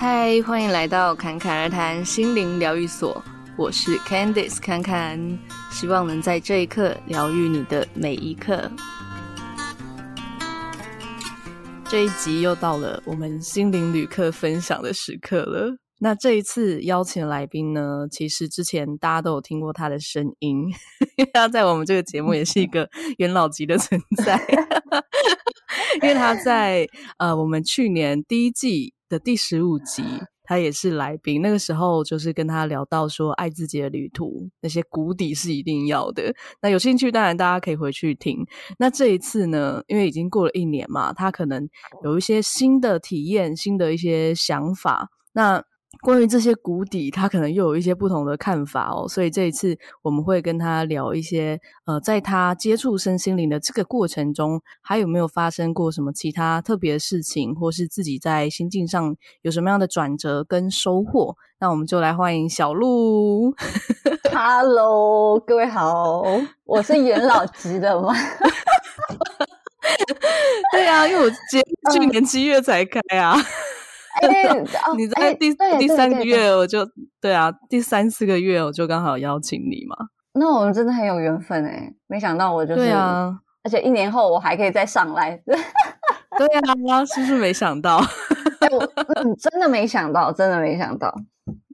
嗨，欢迎来到侃侃而谈心灵疗愈所，我是 Candice 侃侃，希望能在这一刻疗愈你的每一刻。这一集又到了我们心灵旅客分享的时刻了。那这一次邀请来宾呢，其实之前大家都有听过他的声音，因 为他在我们这个节目也是一个 元老级的存在，因为他在呃我们去年第一季的第十五集，他也是来宾。那个时候就是跟他聊到说，爱自己的旅途那些谷底是一定要的。那有兴趣当然大家可以回去听。那这一次呢，因为已经过了一年嘛，他可能有一些新的体验，新的一些想法。那关于这些谷底，他可能又有一些不同的看法哦，所以这一次我们会跟他聊一些，呃，在他接触身心灵的这个过程中，还有没有发生过什么其他特别的事情，或是自己在心境上有什么样的转折跟收获？那我们就来欢迎小鹿。Hello，各位好，我是元老级的吗？对啊，因为我今去年七月才开啊。哎、欸，你在第、欸、第三个月我就对啊，第三四个月我就刚好邀请你嘛。那我们真的很有缘分哎，没想到我就是，对啊，而且一年后我还可以再上来。对啊，是不是没想到？我嗯，真的没想到，真的没想到。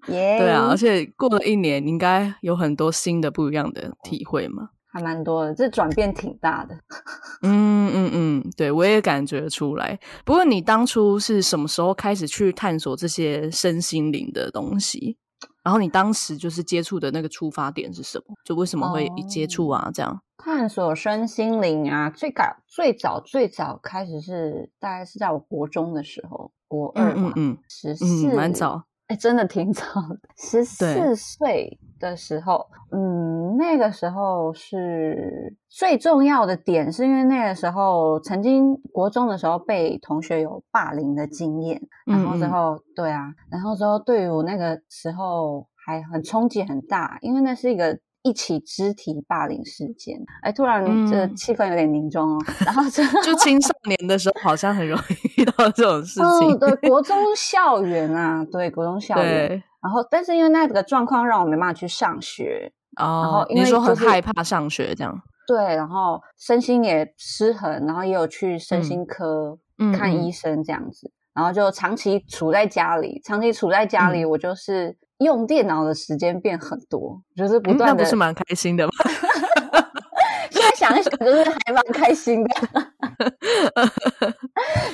耶、yeah，对啊，而且过了一年，应该有很多新的不一样的体会嘛。还蛮多的，这转变挺大的。嗯嗯嗯，对，我也感觉出来。不过你当初是什么时候开始去探索这些身心灵的东西？然后你当时就是接触的那个出发点是什么？就为什么会一接触啊？这样探索身心灵啊，最早最早最早开始是大概是在我国中的时候，国二嘛，嗯十四，蛮早。哎，真的挺早的，十四岁的时候，嗯，那个时候是最重要的点，是因为那个时候曾经国中的时候被同学有霸凌的经验，然后之后，嗯嗯对啊，然后之后对于我那个时候还很冲击很大，因为那是一个。一起肢体霸凌事件，哎，突然这气氛有点凝重哦。嗯、然后就 就青少年的时候，好像很容易遇到这种事情。哦、对，国中校园啊，对，国中校园。对。然后，但是因为那个状况让我没办法去上学。哦。然后因为、就是，你说很害怕上学这样。对，然后身心也失衡，然后也有去身心科看医生这样子，嗯、然后就长期处在家里，长期处在家里，我就是。嗯用电脑的时间变很多，就是不断的，嗯、那不是蛮开心的吗？现在想一想，就是还蛮开心的。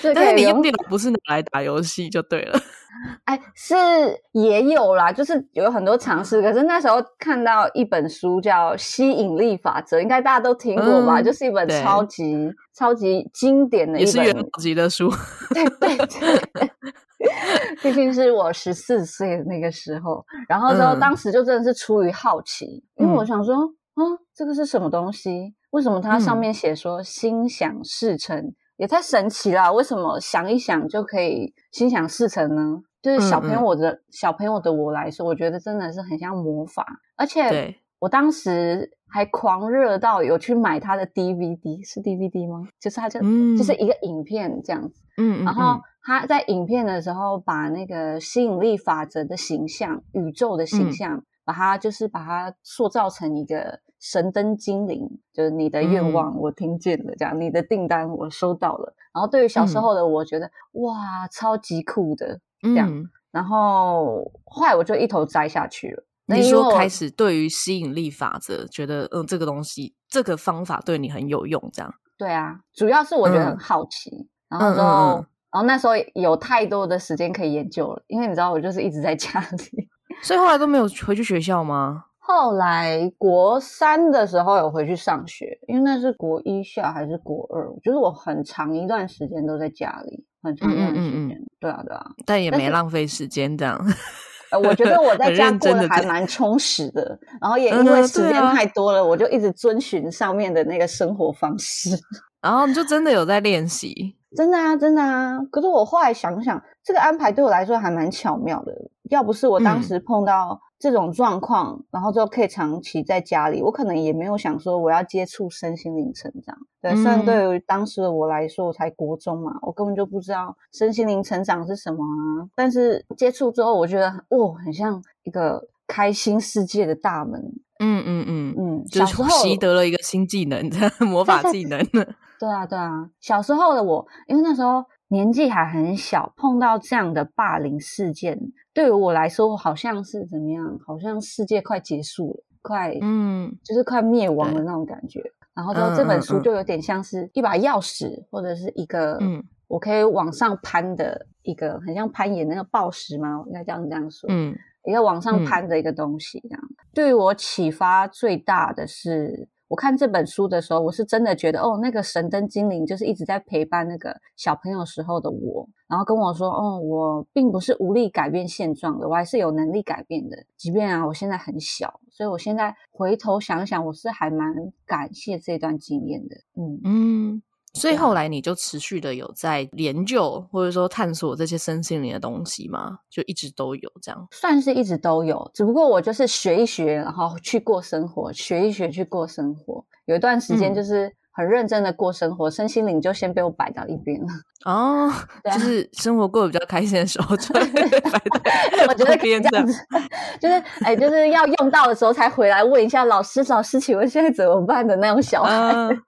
但是你用电脑不是拿来打游戏就对了。哎，是也有啦，就是有很多尝试。可是那时候看到一本书叫《吸引力法则》，应该大家都听过吧？嗯、就是一本超级超级经典的一本，也是元老级的书。对对对。毕竟是我十四岁的那个时候，然后之后当时就真的是出于好奇，嗯、因为我想说，啊，这个是什么东西？为什么它上面写说心想事成，嗯、也太神奇了？为什么想一想就可以心想事成呢？就是小朋友我的、小朋友的我来说，我觉得真的是很像魔法，而且我当时还狂热到有去买他的 DVD，是 DVD 吗？就是他就、嗯、就是一个影片这样子，嗯，嗯，嗯，然后。他在影片的时候，把那个吸引力法则的形象、宇宙的形象，嗯、把它就是把它塑造成一个神灯精灵，就是你的愿望我听见了，这样、嗯、你的订单我收到了。然后对于小时候的我觉得，嗯、哇，超级酷的这样。嗯、然后后来我就一头栽下去了。你说开始对于吸引力法则，觉得嗯，这个东西这个方法对你很有用，这样。对啊，主要是我觉得很好奇，嗯、然后之后。嗯嗯嗯然后那时候有太多的时间可以研究了，因为你知道我就是一直在家里，所以后来都没有回去学校吗？后来国三的时候有回去上学，因为那是国一下还是国二，就是我很长一段时间都在家里，很长一段时间。嗯嗯嗯对啊对啊，但也没浪费时间这样。呃，我觉得我在家过得还蛮充实的，然后也因为时间太多了，嗯啊、我就一直遵循上面的那个生活方式，然后你就真的有在练习。真的啊，真的啊！可是我后来想想，这个安排对我来说还蛮巧妙的。要不是我当时碰到这种状况，然后就可以长期在家里，我可能也没有想说我要接触身心灵成长。对，虽然对于当时的我来说，我才国中嘛，我根本就不知道身心灵成长是什么啊。但是接触之后，我觉得哦，很像一个开心世界的大门。嗯嗯嗯嗯，就是习得了一个新技能，魔法技能。对啊对啊，小时候的我，因为那时候年纪还很小，碰到这样的霸凌事件。对于我来说，好像是怎么样？好像世界快结束了，快，嗯，就是快灭亡的那种感觉。然后说这本书就有点像是一把钥匙，或者是一个，嗯，我可以往上攀的一个，很像攀岩那个抱石吗？应该这样这样说，嗯，一个往上攀的一个东西。这样，对于我启发最大的是。我看这本书的时候，我是真的觉得，哦，那个神灯精灵就是一直在陪伴那个小朋友时候的我，然后跟我说，哦，我并不是无力改变现状的，我还是有能力改变的，即便啊，我现在很小，所以我现在回头想想，我是还蛮感谢这段经验的，嗯。嗯。所以后来你就持续的有在研究或者说探索这些身心灵的东西吗？就一直都有这样？算是一直都有，只不过我就是学一学，然后去过生活，学一学去过生活。有一段时间就是很认真的过生活，嗯、身心灵就先被我摆到一边了。哦，就是生活过得比较开心的时候，就摆在 我觉得这样子，就是哎，就是要用到的时候才回来问一下老师，老师，请问现在怎么办的那种小孩。嗯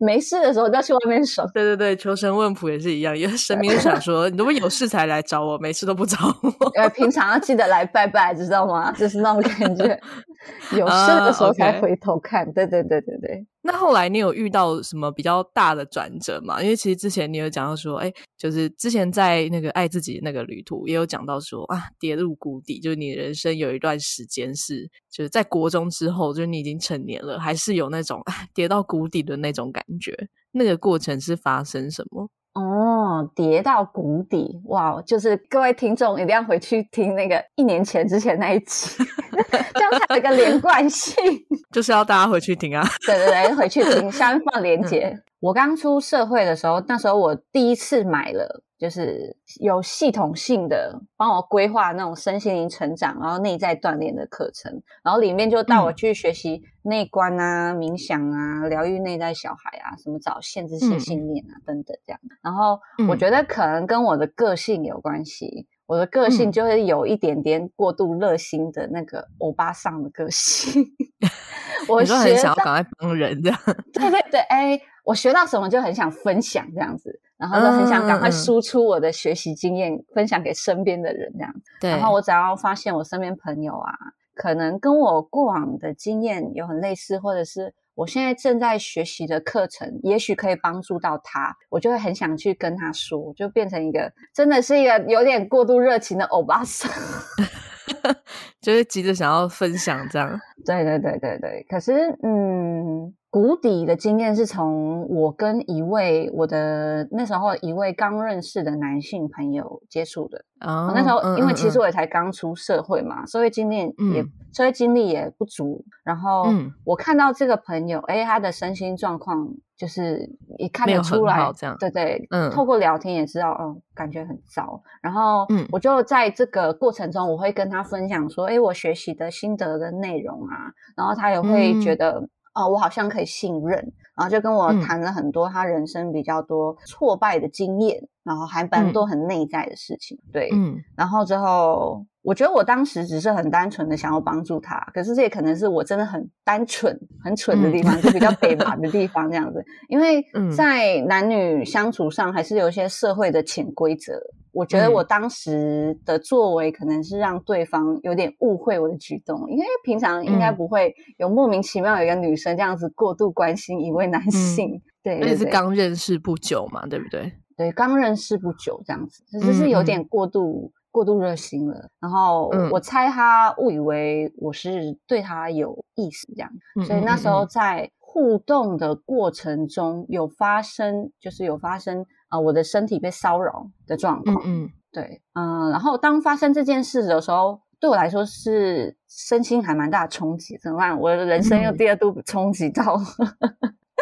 没事的时候就要去外面爽。对对对，求神问卜也是一样，因为神明就想说，你如果有事才来找我，没事都不找我。呃，平常要记得来拜拜，知道吗？就是那种感觉。有事的时候才回头看。Uh. 对对对对对。那后来你有遇到什么比较大的转折吗？因为其实之前你有讲到说，哎，就是之前在那个爱自己那个旅途，也有讲到说啊，跌入谷底，就是你人生有一段时间是，就是在国中之后，就是你已经成年了，还是有那种跌到谷底的那种感觉。那个过程是发生什么？哦，跌到谷底，哇！就是各位听众一定要回去听那个一年前之前那一集，这样才有一个连贯性。就是要大家回去听啊！对对对，回去听，下面放连接。嗯、我刚出社会的时候，那时候我第一次买了。就是有系统性的帮我规划那种身心灵成长，然后内在锻炼的课程，然后里面就带我去学习内观啊、嗯、冥想啊、疗愈内在小孩啊，什么找限制性信念啊、嗯、等等这样。然后我觉得可能跟我的个性有关系，我的个性就是有一点点过度热心的那个欧巴桑的个性。我说很想要赶快帮人这样。对对对，哎，我学到什么就很想分享这样子。然后就很想赶快输出我的学习经验，嗯、分享给身边的人这样。对。然后我只要发现我身边朋友啊，可能跟我过往的经验有很类似，或者是我现在正在学习的课程，也许可以帮助到他，我就会很想去跟他说，就变成一个真的是一个有点过度热情的欧巴桑，就是急着想要分享这样。对对对对对。可是嗯。谷底的经验是从我跟一位我的那时候一位刚认识的男性朋友接触的。Oh, 那时候因为其实我也才刚出社会嘛，社会经验也社会经历也不足。然后我看到这个朋友，哎，他的身心状况就是也看得出来，这样对对，嗯，透过聊天也知道，嗯，感觉很糟。然后我就在这个过程中，我会跟他分享说，哎，我学习的心得跟内容啊，然后他也会觉得。哦，我好像可以信任，然后就跟我谈了很多他人生比较多挫败的经验，嗯、然后还蛮多很内在的事情。嗯、对，嗯，然后之后我觉得我当时只是很单纯的想要帮助他，可是这也可能是我真的很单纯、很蠢的地方，嗯、就比较北 麻的地方这样子。因为在男女相处上，还是有一些社会的潜规则。我觉得我当时的作为可能是让对方有点误会我的举动，因为平常应该不会有莫名其妙有一个女生这样子过度关心一位男性，嗯、对，对，对，而且是刚认识不久嘛，对不对？对，刚认识不久这样子，就是有点过度、嗯、过度热心了。然后我猜他误以为我是对他有意思这样，嗯、所以那时候在互动的过程中有发生，就是有发生。啊、呃，我的身体被骚扰的状况，嗯，嗯，对，嗯、呃，然后当发生这件事的时候，对我来说是身心还蛮大的冲击，怎么办？我的人生又第二度冲击到，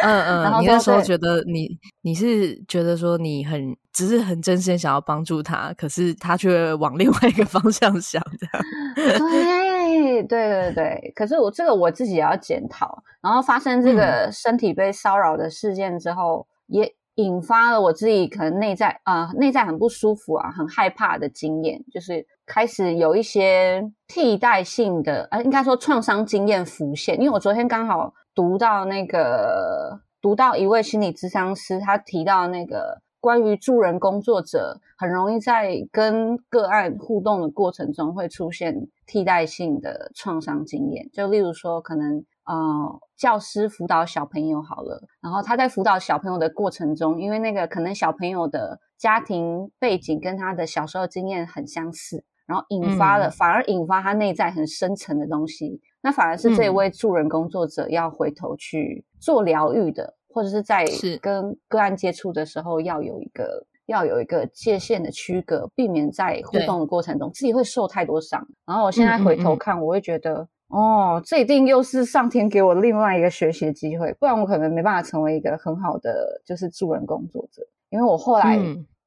嗯嗯，然后你那时候觉得你你是觉得说你很只是很真心想要帮助他，可是他却往另外一个方向想，的，对。对对对对。可是我这个我自己也要检讨。然后发生这个身体被骚扰的事件之后，嗯、也引发了我自己可能内在啊、呃、内在很不舒服啊，很害怕的经验，就是开始有一些替代性的，呃，应该说创伤经验浮现。因为我昨天刚好读到那个读到一位心理咨商师，他提到那个。关于助人工作者，很容易在跟个案互动的过程中会出现替代性的创伤经验。就例如说，可能呃，教师辅导小朋友好了，然后他在辅导小朋友的过程中，因为那个可能小朋友的家庭背景跟他的小时候经验很相似，然后引发了，嗯、反而引发他内在很深层的东西。那反而是这位助人工作者要回头去做疗愈的。或者是在跟个案接触的时候，要有一个要有一个界限的区隔，避免在互动的过程中自己会受太多伤。然后我现在回头看，嗯嗯嗯我会觉得，哦，这一定又是上天给我另外一个学习的机会，不然我可能没办法成为一个很好的就是助人工作者。因为我后来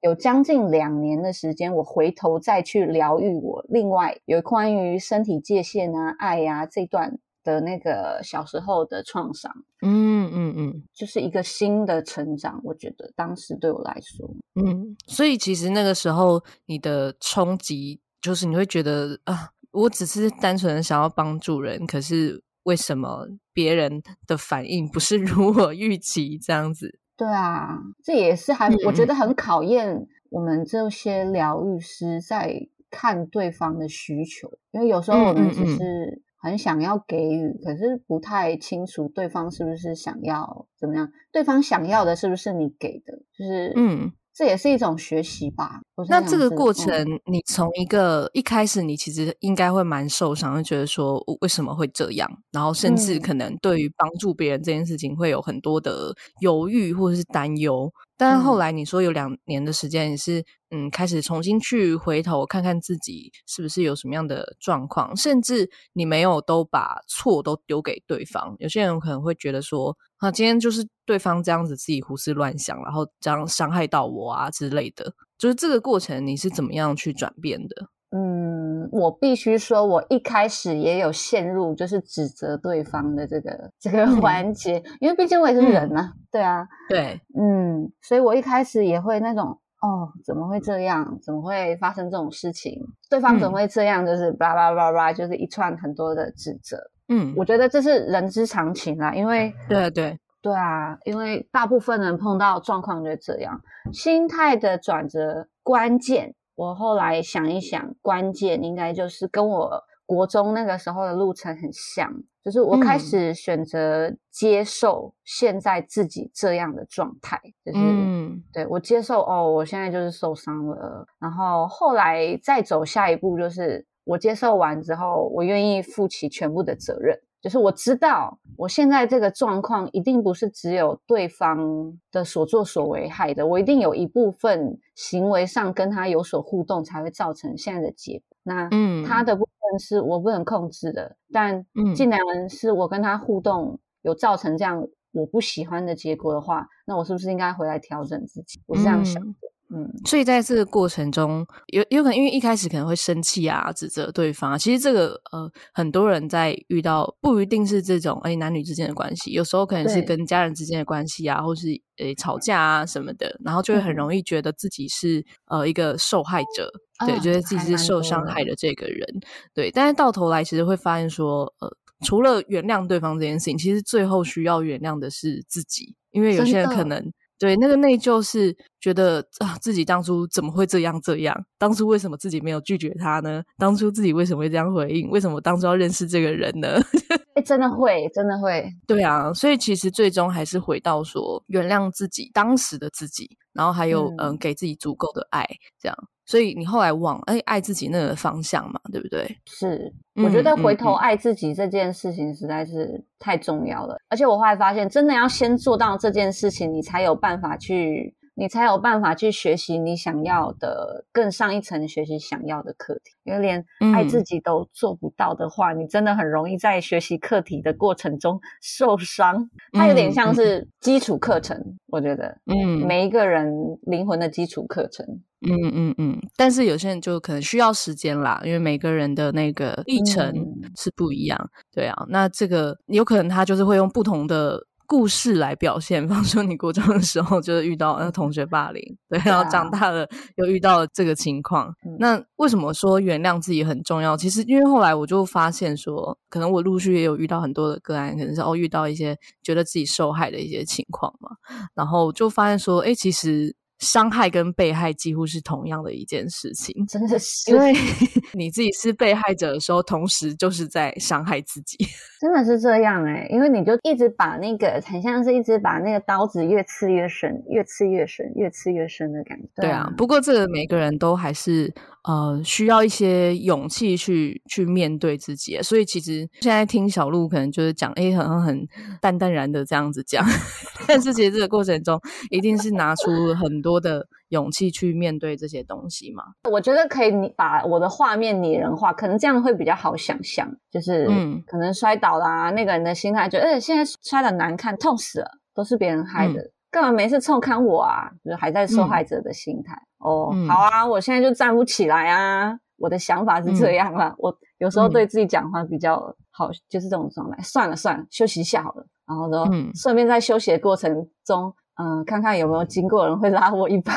有将近两年的时间，我回头再去疗愈我另外有关于身体界限啊、爱呀、啊、这段。的那个小时候的创伤，嗯嗯嗯，就是一个新的成长。我觉得当时对我来说，嗯，所以其实那个时候你的冲击，就是你会觉得啊，我只是单纯的想要帮助人，可是为什么别人的反应不是 如我预期这样子？对啊，这也是还我觉得很考验我们这些疗愈师在看对方的需求，因为有时候我们只是。很想要给予，可是不太清楚对方是不是想要怎么样？对方想要的是不是你给的？就是，嗯，这也是一种学习吧。那这个过程，嗯、你从一个一开始，你其实应该会蛮受伤，会觉得说为什么会这样？然后甚至可能对于帮助别人这件事情会有很多的犹豫或者是担忧。但是后来你说有两年的时间，你是嗯开始重新去回头看看自己是不是有什么样的状况，甚至你没有都把错都丢给对方。有些人可能会觉得说啊，今天就是对方这样子自己胡思乱想，然后这样伤害到我啊之类的。就是这个过程你是怎么样去转变的？嗯，我必须说，我一开始也有陷入就是指责对方的这个这个环节，嗯、因为毕竟我也是人啊，嗯、对啊，对，嗯，所以我一开始也会那种，哦，怎么会这样？怎么会发生这种事情？对方怎么会这样？就是叭叭叭叭，就是一串很多的指责。嗯，我觉得这是人之常情啦，因为对对对啊，因为大部分人碰到状况就是这样，心态的转折关键。我后来想一想，关键应该就是跟我国中那个时候的路程很像，就是我开始选择接受现在自己这样的状态，就是、嗯、对我接受哦，我现在就是受伤了，然后后来再走下一步，就是我接受完之后，我愿意负起全部的责任。就是我知道，我现在这个状况一定不是只有对方的所作所为害的，我一定有一部分行为上跟他有所互动，才会造成现在的结果。那嗯，他的部分是我不能控制的，但既然是我跟他互动有造成这样我不喜欢的结果的话，那我是不是应该回来调整自己？我是这样想的。嗯嗯，所以在这个过程中，有有可能因为一开始可能会生气啊，指责对方。其实这个呃，很多人在遇到不一定是这种哎男女之间的关系，有时候可能是跟家人之间的关系啊，或是呃吵架啊什么的，然后就会很容易觉得自己是呃一个受害者，嗯、对，觉得自己是受伤害的这个人，对。但是到头来，其实会发现说，呃，除了原谅对方这件事情，其实最后需要原谅的是自己，因为有些人可能。对，那个内疚是觉得啊，自己当初怎么会这样这样？当初为什么自己没有拒绝他呢？当初自己为什么会这样回应？为什么当初要认识这个人呢？哎，真的会，真的会。对啊，所以其实最终还是回到说，原谅自己当时的自己，然后还有嗯、呃，给自己足够的爱，这样。所以你后来往哎爱自己那个方向嘛，对不对？是，我觉得回头爱自己这件事情实在是太重要了。嗯嗯嗯、而且我后来发现，真的要先做到这件事情，你才有办法去，你才有办法去学习你想要的更上一层学习想要的课题。因为连爱自己都做不到的话，嗯、你真的很容易在学习课题的过程中受伤。它有点像是基础课程，嗯、我觉得，嗯，每一个人灵魂的基础课程。嗯嗯嗯，但是有些人就可能需要时间啦，因为每个人的那个历程是不一样。嗯、对啊，那这个有可能他就是会用不同的故事来表现。比方说，你国中的时候就是遇到那同学霸凌，对，然后长大了又遇到了这个情况。嗯、那为什么说原谅自己很重要？其实因为后来我就发现说，可能我陆续也有遇到很多的个案，可能是哦遇到一些觉得自己受害的一些情况嘛，然后就发现说，哎，其实。伤害跟被害几乎是同样的一件事情，真的是，因为 你自己是被害者的时候，同时就是在伤害自己，真的是这样哎、欸，因为你就一直把那个，很像是一直把那个刀子越刺越深，越刺越深，越刺越深的感觉。对啊，不过这个每个人都还是。呃，需要一些勇气去去面对自己，所以其实现在听小鹿可能就是讲，哎，好像很淡淡然的这样子讲，但是其实这个过程中一定是拿出很多的勇气去面对这些东西嘛。我觉得可以把我的画面拟人化，可能这样会比较好想象，就是嗯，可能摔倒啦，那个人的心态就，哎，现在摔的难看，痛死了，都是别人害的。嗯干嘛没事冲看我啊？就是还在受害者的心态、嗯、哦。嗯、好啊，我现在就站不起来啊。我的想法是这样啊。嗯、我有时候对自己讲话比较好，嗯、就是这种状态。算了算了，休息一下好了。然后说，嗯、顺便在休息的过程中，嗯、呃，看看有没有经过人会拉我一把。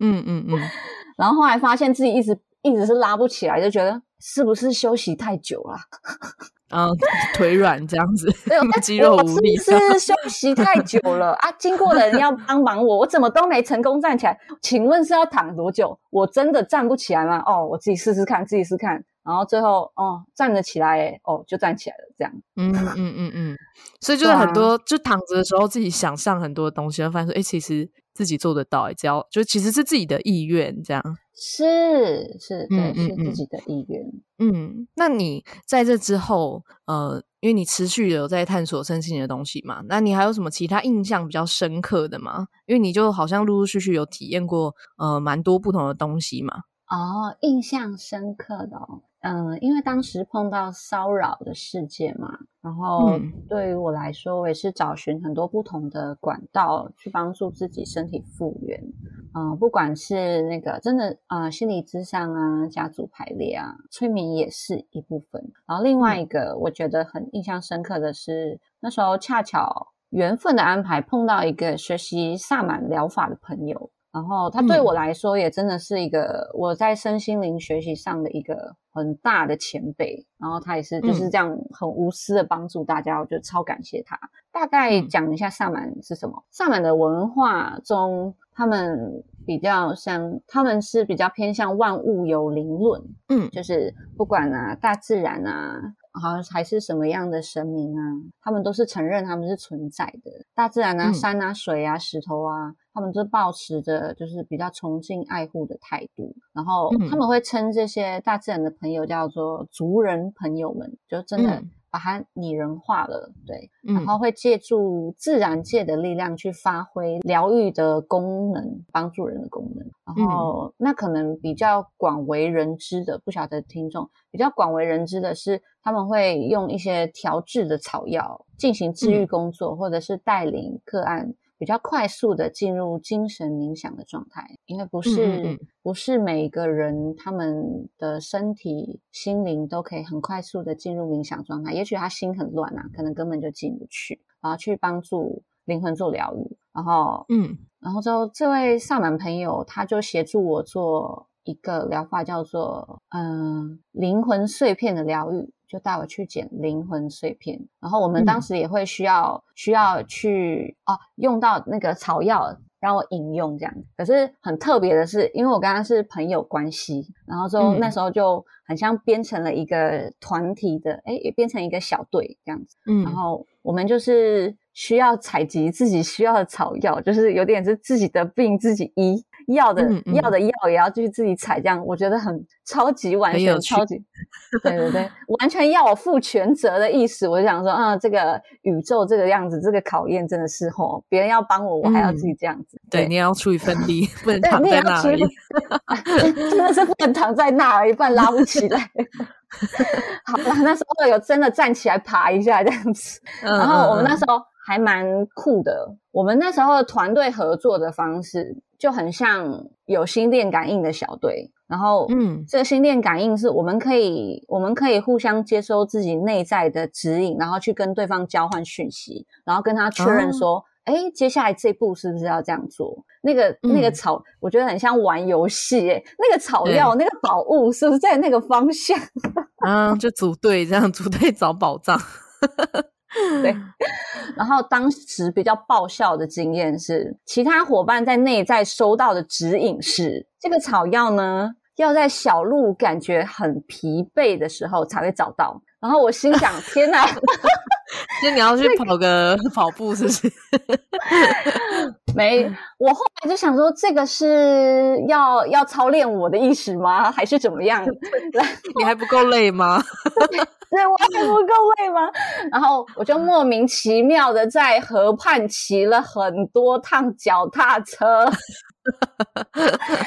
嗯 嗯嗯。然后后来发现自己一直一直是拉不起来，就觉得是不是休息太久了？嗯，腿软这样子，肌肉无力。是不是休息太久了啊？经过的人要帮忙我，我怎么都没成功站起来？请问是要躺多久？我真的站不起来吗？哦，我自己试试看，自己试试看。然后最后，哦，站得起来，哦，就站起来了，这样。嗯嗯嗯嗯。所以就是很多，啊、就躺着的时候自己想象很多东西，会发现说，哎，其实自己做得到，哎，只要就其实是自己的意愿，这样。是是，对，是自己的意愿。嗯，那你在这之后，呃，因为你持续有在探索身心的东西嘛，那你还有什么其他印象比较深刻的吗？因为你就好像陆陆续续有体验过，呃，蛮多不同的东西嘛。哦，印象深刻的哦。嗯，因为当时碰到骚扰的事件嘛，然后对于我来说，我也是找寻很多不同的管道去帮助自己身体复原。嗯，不管是那个真的啊、呃，心理咨商啊，家族排列啊，催眠也是一部分。然后另外一个我觉得很印象深刻的是，那时候恰巧缘分的安排碰到一个学习萨满疗法的朋友。然后他对我来说也真的是一个我在身心灵学习上的一个很大的前辈，然后他也是就是这样很无私的帮助大家，我觉得超感谢他。大概讲一下萨满是什么？萨满的文化中，他们比较像，他们是比较偏向万物有灵论，嗯，就是不管啊大自然啊。好像还是什么样的神明啊，他们都是承认他们是存在的。大自然啊，山啊，水啊，石头啊，他们都保持着就是比较崇敬爱护的态度。然后他们会称这些大自然的朋友叫做族人朋友们，就真的。把它拟人化了，对，然后会借助自然界的力量去发挥疗愈的功能，帮助人的功能。然后，那可能比较广为人知的，不晓得听众比较广为人知的是，他们会用一些调制的草药进行治愈工作，或者是带领个案。比较快速的进入精神冥想的状态，因为不是嗯嗯。不是每一个人他们的身体心灵都可以很快速的进入冥想状态，也许他心很乱啊，可能根本就进不去，然后去帮助灵魂做疗愈，然后嗯，然后之后这位萨满朋友他就协助我做一个疗法，叫做嗯灵魂碎片的疗愈。就带我去捡灵魂碎片，然后我们当时也会需要、嗯、需要去哦，用到那个草药让我饮用这样。可是很特别的是，因为我跟他是朋友关系，然后之后那时候就很像编成了一个团体的，哎、嗯，也编成一个小队这样子。嗯，然后我们就是需要采集自己需要的草药，就是有点是自己的病自己医。要的嗯嗯要的药也要去自己采，这样我觉得很超级完全，超级对对对，完全要我负全责的意思。我就想说，啊、嗯，这个宇宙这个样子，这个考验真的是吼，别人要帮我，我还要自己这样子。对，对你要出一份力，不能躺在那里，真的是不能躺在那儿，不然拉不起来。好了，那时候有真的站起来爬一下这样子，嗯、然后我们那时候还蛮酷的。我们那时候团队合作的方式就很像有心电感应的小队，然后嗯，这个心电感应是我们可以我们可以互相接收自己内在的指引，然后去跟对方交换讯息，然后跟他确认说。哦哎，接下来这步是不是要这样做？那个、嗯、那个草，我觉得很像玩游戏哎。那个草药，那个宝物，是不是在那个方向？啊，就组队这样，组队找宝藏。对。然后当时比较爆笑的经验是，其他伙伴在内在收到的指引是，这个草药呢，要在小鹿感觉很疲惫的时候才会找到。然后我心想：天哪！那你要去跑个 跑步，是不是？没，我后来就想说，这个是要要操练我的意识吗？还是怎么样？你还不够累吗？对，我还不够累吗？然后我就莫名其妙的在河畔骑了很多趟脚踏车，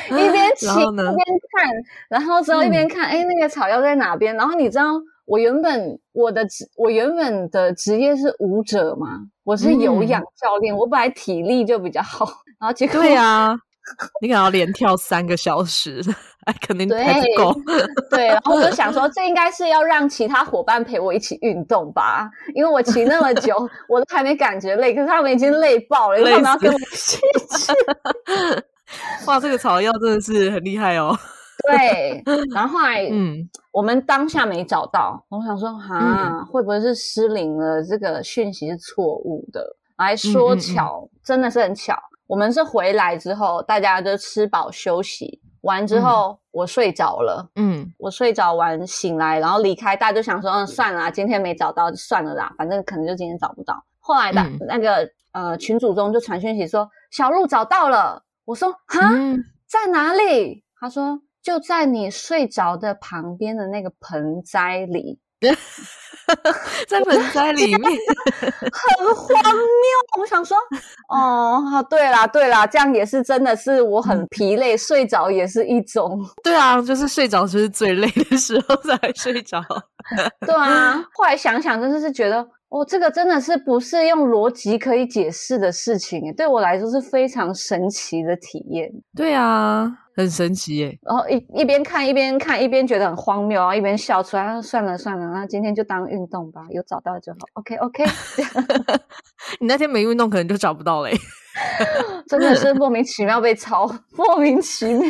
一边骑一边看，然后之后一边看，哎、嗯，那个草药在哪边？然后你知道。我原本我的职我原本的职业是舞者嘛，我是有氧教练，嗯、我本来体力就比较好，然后结果对啊，你可能要连跳三个小时，哎，肯定还不够。对，然后我就想说，这应该是要让其他伙伴陪我一起运动吧，因为我骑那么久，我都还没感觉累，可是他们已经累爆了，因为他们要跟我一起骑。哇，这个草药真的是很厉害哦。对，然后后来，嗯，我们当下没找到，我想说，哈，嗯、会不会是失灵了？这个讯息是错误的。来说巧，嗯嗯嗯真的是很巧，我们是回来之后，大家就吃饱休息完之后，嗯、我睡着了，嗯，我睡着完醒来，然后离开，大家就想说，嗯，算了啦，今天没找到就算了啦，反正可能就今天找不到。后来的、嗯、那个呃群组中就传讯息说，小鹿找到了。我说，哈，嗯、在哪里？他说。就在你睡着的旁边的那个盆栽里，在盆栽里面，很荒谬。我想说，哦，对啦，对啦，这样也是真的是我很疲累，嗯、睡着也是一种。对啊，就是睡着就是最累的时候才睡着。对啊，后来想想，真的是觉得。哦，这个真的是不是用逻辑可以解释的事情，对我来说是非常神奇的体验。对啊，很神奇耶。然后一一边看一边看一边觉得很荒谬，然后一边笑出来。算了算了，那今天就当运动吧，有找到就好。OK OK。你那天没运动，可能就找不到嘞。真的是莫名其妙被抄，莫名其妙。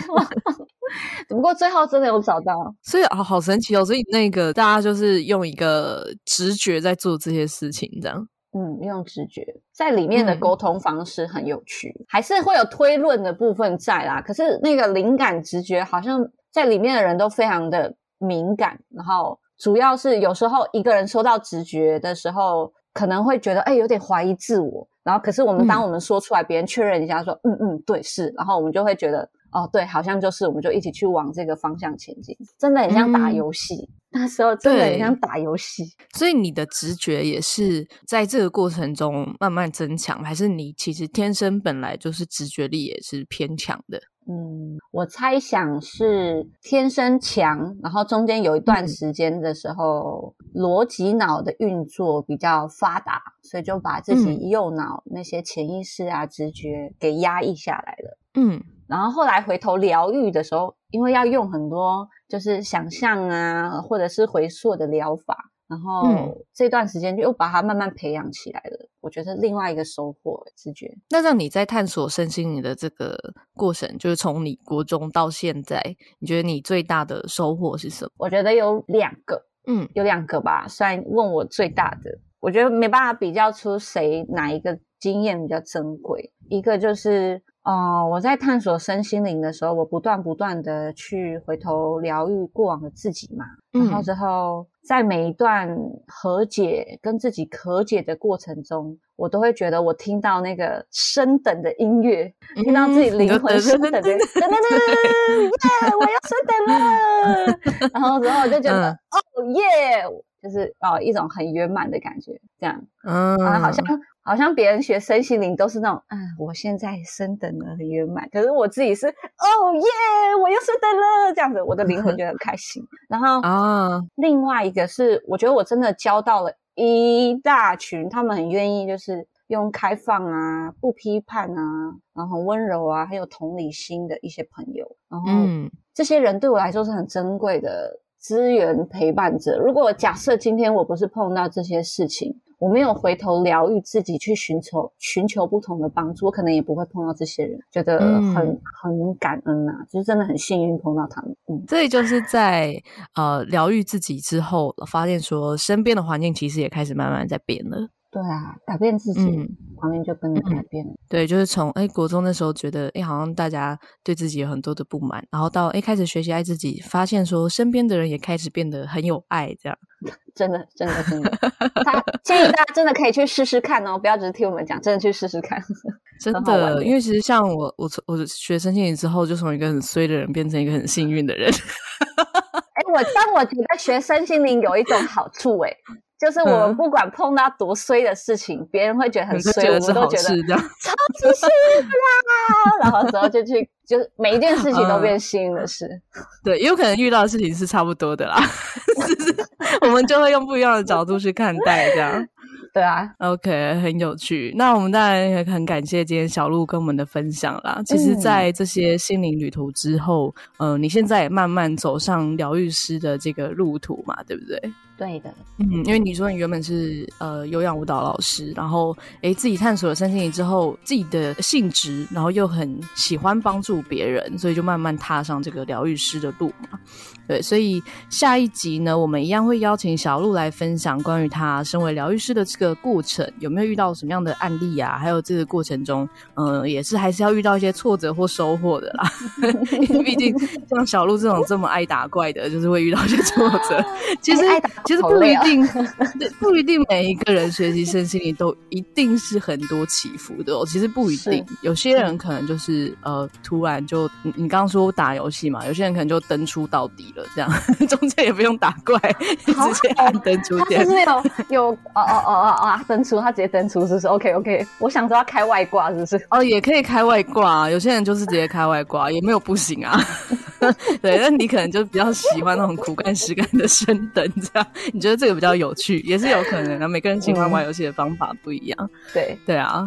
不过最后真的有找到，所以啊好神奇哦！所以那个大家就是用一个直觉在做这些事情，这样。嗯，用直觉在里面的沟通方式很有趣，嗯、还是会有推论的部分在啦。可是那个灵感直觉好像在里面的人都非常的敏感，然后主要是有时候一个人收到直觉的时候，可能会觉得哎有点怀疑自我，然后可是我们当我们说出来，别人确认一下说嗯嗯对是，然后我们就会觉得。哦，对，好像就是，我们就一起去往这个方向前进，真的很像打游戏。嗯、那时候真的很像打游戏。所以你的直觉也是在这个过程中慢慢增强，还是你其实天生本来就是直觉力也是偏强的？嗯，我猜想是天生强，然后中间有一段时间的时候，嗯、逻辑脑的运作比较发达，所以就把自己右脑那些潜意识啊、直觉给压抑下来了。嗯。然后后来回头疗愈的时候，因为要用很多就是想象啊，或者是回溯的疗法，然后这段时间就又把它慢慢培养起来了。我觉得另外一个收获，直觉。那让你在探索身心灵的这个过程，就是从你国中到现在，你觉得你最大的收获是什么？我觉得有两个，嗯，有两个吧。虽然问我最大的，我觉得没办法比较出谁哪一个经验比较珍贵。一个就是。哦，我在探索身心灵的时候，我不断不断的去回头疗愈过往的自己嘛，然后之后在每一段和解跟自己和解的过程中，我都会觉得我听到那个升等的音乐，嗯、听到自己灵魂升等的，噔噔噔噔，耶，我要升等了，然后然后我就觉得，嗯、哦耶，就是哦一种很圆满的感觉，这样，嗯，啊、好像。好像别人学身心灵都是那种，嗯，我现在升等了，很圆满。可是我自己是，哦耶，我又升等了，这样子，我的灵魂 觉得很开心。然后啊，另外一个是，我觉得我真的交到了一大群，他们很愿意就是用开放啊、不批判啊，然后很温柔啊，还有同理心的一些朋友。然后，嗯，这些人对我来说是很珍贵的资源陪伴者。如果假设今天我不是碰到这些事情，我没有回头疗愈自己，去寻求寻求不同的帮助，我可能也不会碰到这些人，觉得很、嗯、很感恩呐、啊，就是真的很幸运碰到他们。嗯，所以就是在呃疗愈自己之后，发现说身边的环境其实也开始慢慢在变了。对啊，改变自己，环境、嗯、就跟着改变了。对，就是从哎国中的时候觉得哎好像大家对自己有很多的不满，然后到哎开始学习爱自己，发现说身边的人也开始变得很有爱，这样。真的，真的，真的，他建议大家真的可以去试试看哦，不要只是听我们讲，真的去试试看。真的，因为其实像我，我从我学身心灵之后，就从一个很衰的人变成一个很幸运的人。哎、欸，我但我觉得学身心灵有一种好处、欸，哎。就是我们不管碰到多衰的事情，别、嗯、人会觉得很衰，我们都觉得超级幸运啦。然后之后就去，就每一件事情都变幸运的事。嗯、对，有可能遇到的事情是差不多的啦，我们就会用不一样的角度去看待这样。对啊，OK，很有趣。那我们当然也很感谢今天小鹿跟我们的分享啦。其实，在这些心灵旅途之后，嗯、呃，你现在也慢慢走上疗愈师的这个路途嘛，对不对？对的，嗯，因为你说你原本是呃有氧舞蹈老师，然后诶自己探索了身心灵之后，自己的性质，然后又很喜欢帮助别人，所以就慢慢踏上这个疗愈师的路嘛。对，所以下一集呢，我们一样会邀请小鹿来分享关于他身为疗愈师的这个过程，有没有遇到什么样的案例啊？还有这个过程中，嗯、呃，也是还是要遇到一些挫折或收获的啦。毕竟像小鹿这种这么爱打怪的，就是会遇到一些挫折。其实。其实不一定，不一定每一个人学习身心灵都一定是很多起伏的哦。其实不一定，有些人可能就是呃，突然就你你刚刚说打游戏嘛，有些人可能就登出到底了，这样 中间也不用打怪，好直接按登出键。就是有有哦哦哦哦啊，登出，他直接登出，是不是？OK OK，我想说要开外挂，是不是？哦，也可以开外挂，有些人就是直接开外挂，也没有不行啊。对，那你可能就比较喜欢那种苦干实干的升等，这样你觉得这个比较有趣，也是有可能的。每个人喜欢玩游戏的方法不一样。嗯、对对啊，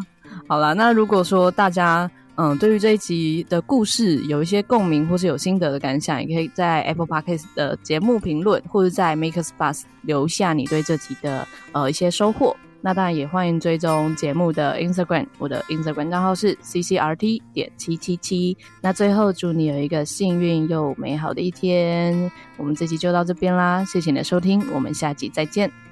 好啦，那如果说大家嗯对于这一集的故事有一些共鸣，或是有心得的感想，也可以在 Apple Podcast 的节目评论，或者在 Makers Bus 留下你对这集的呃一些收获。那当然也欢迎追踪节目的 Instagram，我的 Instagram 账号是 ccrt 点七七七。那最后祝你有一个幸运又美好的一天。我们这期就到这边啦，谢谢你的收听，我们下集再见。